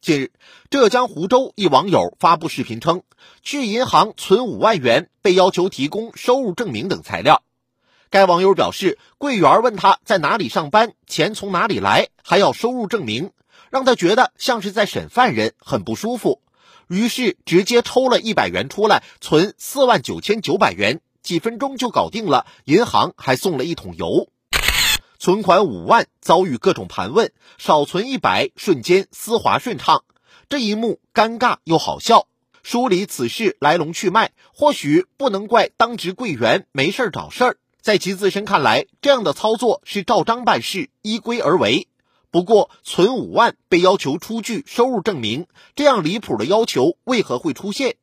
近日，浙江湖州一网友发布视频称，去银行存五万元被要求提供收入证明等材料。该网友表示，柜员问他在哪里上班，钱从哪里来，还要收入证明，让他觉得像是在审犯人，很不舒服。于是直接抽了一百元出来，存四万九千九百元，几分钟就搞定了。银行还送了一桶油。存款五万遭遇各种盘问，少存一百瞬间丝滑顺畅。这一幕尴尬又好笑。梳理此事来龙去脉，或许不能怪当值柜员没事找事儿，在其自身看来，这样的操作是照章办事，依规而为。不过，存五万被要求出具收入证明，这样离谱的要求为何会出现？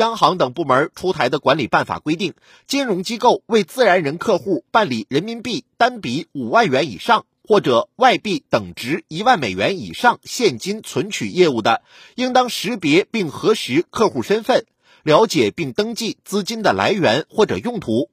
央行等部门出台的管理办法规定，金融机构为自然人客户办理人民币单笔五万元以上或者外币等值一万美元以上现金存取业务的，应当识别并核实客户身份，了解并登记资金的来源或者用途。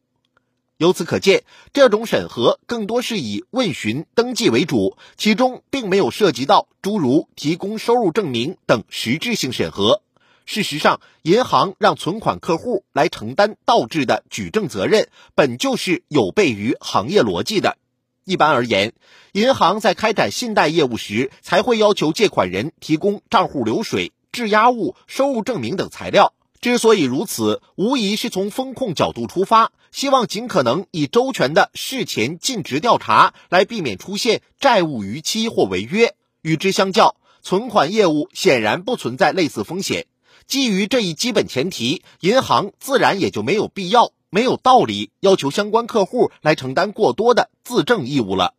由此可见，这种审核更多是以问询登记为主，其中并没有涉及到诸如提供收入证明等实质性审核。事实上，银行让存款客户来承担倒置的举证责任，本就是有悖于行业逻辑的。一般而言，银行在开展信贷业务时，才会要求借款人提供账户流水、质押物、收入证明等材料。之所以如此，无疑是从风控角度出发，希望尽可能以周全的事前尽职调查来避免出现债务逾期或违约。与之相较，存款业务显然不存在类似风险。基于这一基本前提，银行自然也就没有必要、没有道理要求相关客户来承担过多的自证义务了。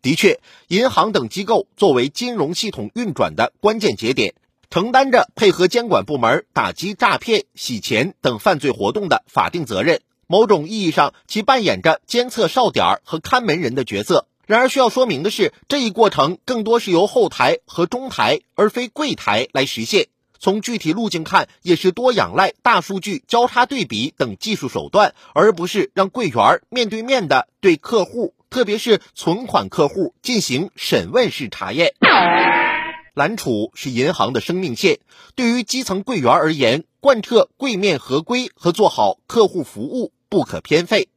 的确，银行等机构作为金融系统运转的关键节点，承担着配合监管部门打击诈骗、洗钱等犯罪活动的法定责任。某种意义上，其扮演着监测哨点和看门人的角色。然而，需要说明的是，这一过程更多是由后台和中台，而非柜台来实现。从具体路径看，也是多仰赖大数据交叉对比等技术手段，而不是让柜员面对面的对客户，特别是存款客户进行审问式查验。揽储是银行的生命线，对于基层柜员而言，贯彻柜面合规和做好客户服务不可偏废。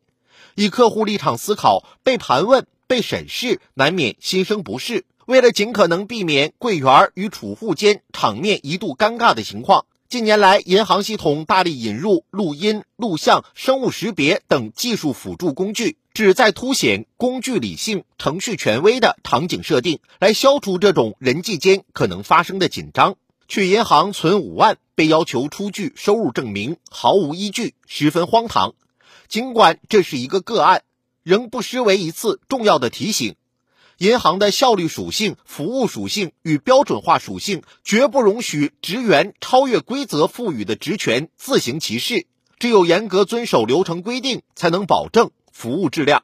以客户立场思考，被盘问。被审视难免心生不适，为了尽可能避免柜员与储户间场面一度尴尬的情况，近年来银行系统大力引入录音、录像、生物识别等技术辅助工具，旨在凸显工具理性、程序权威的场景设定，来消除这种人际间可能发生的紧张。去银行存五万被要求出具收入证明，毫无依据，十分荒唐。尽管这是一个个案。仍不失为一次重要的提醒：银行的效率属性、服务属性与标准化属性，绝不容许职员超越规则赋予的职权自行其事。只有严格遵守流程规定，才能保证服务质量。